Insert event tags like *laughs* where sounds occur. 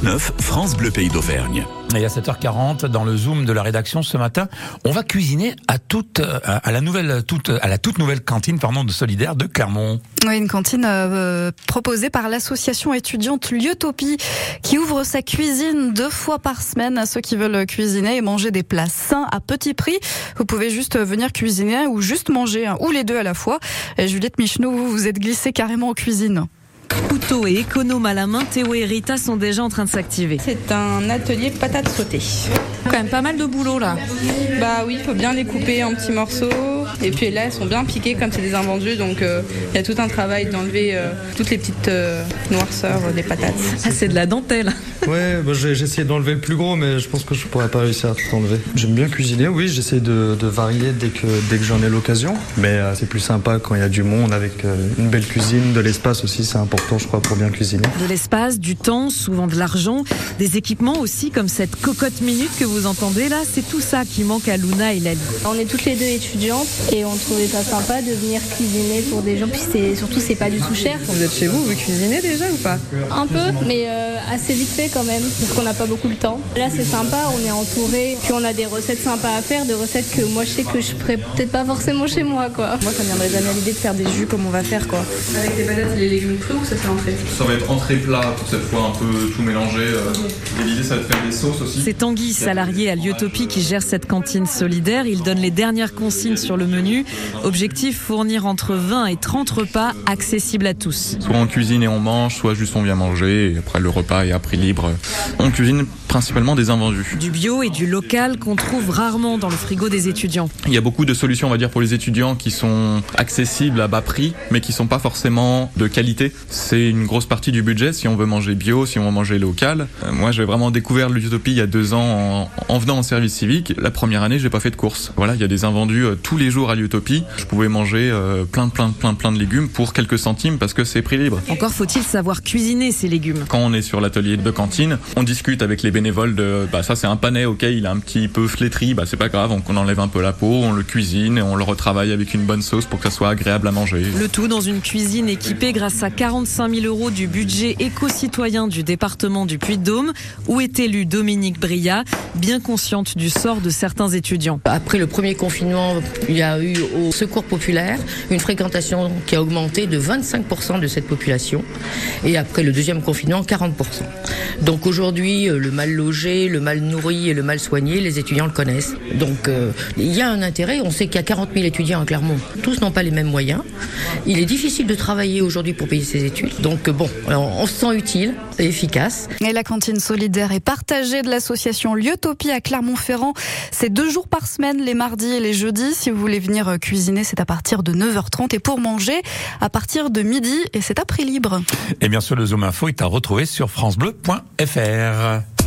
39 France Bleu Pays d'Auvergne. Et à 7h40, dans le Zoom de la rédaction ce matin, on va cuisiner à toute, à la nouvelle, toute, à la toute nouvelle cantine, pardon, de Solidaire de Clermont. Oui, une cantine euh, proposée par l'association étudiante Liotopie, qui ouvre sa cuisine deux fois par semaine à ceux qui veulent cuisiner et manger des plats sains à petit prix. Vous pouvez juste venir cuisiner ou juste manger, hein, ou les deux à la fois. Et Juliette Michneau, vous vous êtes glissée carrément en cuisine. Couteau et économe à la main, Théo et Rita sont déjà en train de s'activer. C'est un atelier patates sautées. Quand même pas mal de boulot là. Bah oui, il faut bien les couper en petits morceaux. Et puis là, elles sont bien piquées comme c'est des invendus. Donc euh, il y a tout un travail d'enlever euh, toutes les petites euh, noirceurs des patates. Ah, c'est de la dentelle. *laughs* Ouais, bah, j'ai essayé d'enlever le plus gros, mais je pense que je pourrais pas réussir à tout enlever. J'aime bien cuisiner, oui, j'essaie de, de, varier dès que, dès que j'en ai l'occasion. Mais c'est plus sympa quand il y a du monde avec une belle cuisine, de l'espace aussi, c'est important, je crois, pour bien cuisiner. De l'espace, du temps, souvent de l'argent, des équipements aussi, comme cette cocotte minute que vous entendez là, c'est tout ça qui manque à Luna et Lali. On est toutes les deux étudiantes et on trouvait ça sympa de venir cuisiner pour des gens, puis surtout c'est pas du tout cher. Vous êtes chez vous, vous cuisinez déjà ou pas? Un peu, mais euh, assez vite fait quand même, parce qu'on n'a pas beaucoup de temps. Là c'est sympa, on est entouré, puis on a des recettes sympas à faire, des recettes que moi je sais que je ferais peut-être pas forcément chez moi quoi. Moi ça me viendrait jamais à l'idée de faire des jus comme on va faire quoi. Avec les patates et les légumes crus ou ça fait entrée Ça va être entrée plat pour cette fois un peu tout mélangé. Euh. Et l'idée ça va être faire des sauces aussi. C'est Tanguy, salarié à Liotopie, qui gère cette cantine solidaire. Il donne les dernières consignes sur le menu. Objectif fournir entre 20 et 30 repas accessibles à tous. Soit on cuisine et on mange, soit juste on vient manger et après le repas est à prix libre. On cuisine principalement des invendus. Du bio et du local qu'on trouve rarement dans le frigo des étudiants. Il y a beaucoup de solutions, on va dire, pour les étudiants qui sont accessibles à bas prix, mais qui sont pas forcément de qualité. C'est une grosse partie du budget si on veut manger bio, si on veut manger local. Euh, moi, j'ai vraiment découvert l'utopie il y a deux ans en, en, venant en service civique. La première année, j'ai pas fait de course. Voilà, il y a des invendus euh, tous les jours à l'utopie. Je pouvais manger euh, plein, plein, plein, plein de légumes pour quelques centimes parce que c'est prix libre. Encore faut-il savoir cuisiner ces légumes. Quand on est sur l'atelier de cantine, on discute avec les bénévoles de bah ça c'est un panais ok il est un petit peu flétri bah c'est pas grave on, enlève un peu la peau on le cuisine et on le retravaille avec une bonne sauce pour que ça soit agréable à manger. Le tout dans une cuisine équipée grâce à 45 000 euros du budget éco-citoyen du département du Puy-de-Dôme où est élu Dominique Bria bien consciente du sort de certains étudiants. Après le premier confinement il y a eu au secours populaire une fréquentation qui a augmenté de 25% de cette population et après le deuxième confinement 40% donc aujourd'hui le mal logé, le mal nourri et le mal soigné, les étudiants le connaissent. Donc euh, il y a un intérêt. On sait qu'il y a 40 000 étudiants à Clermont. Tous n'ont pas les mêmes moyens. Il est difficile de travailler aujourd'hui pour payer ses études. Donc bon, on se sent utile et efficace. Et la cantine solidaire est partagée de l'association Liotopie à Clermont-Ferrand. C'est deux jours par semaine, les mardis et les jeudis. Si vous voulez venir cuisiner, c'est à partir de 9h30 et pour manger, à partir de midi et c'est à prix libre. Et bien sûr, le Zoom Info est à retrouver sur francebleu.fr.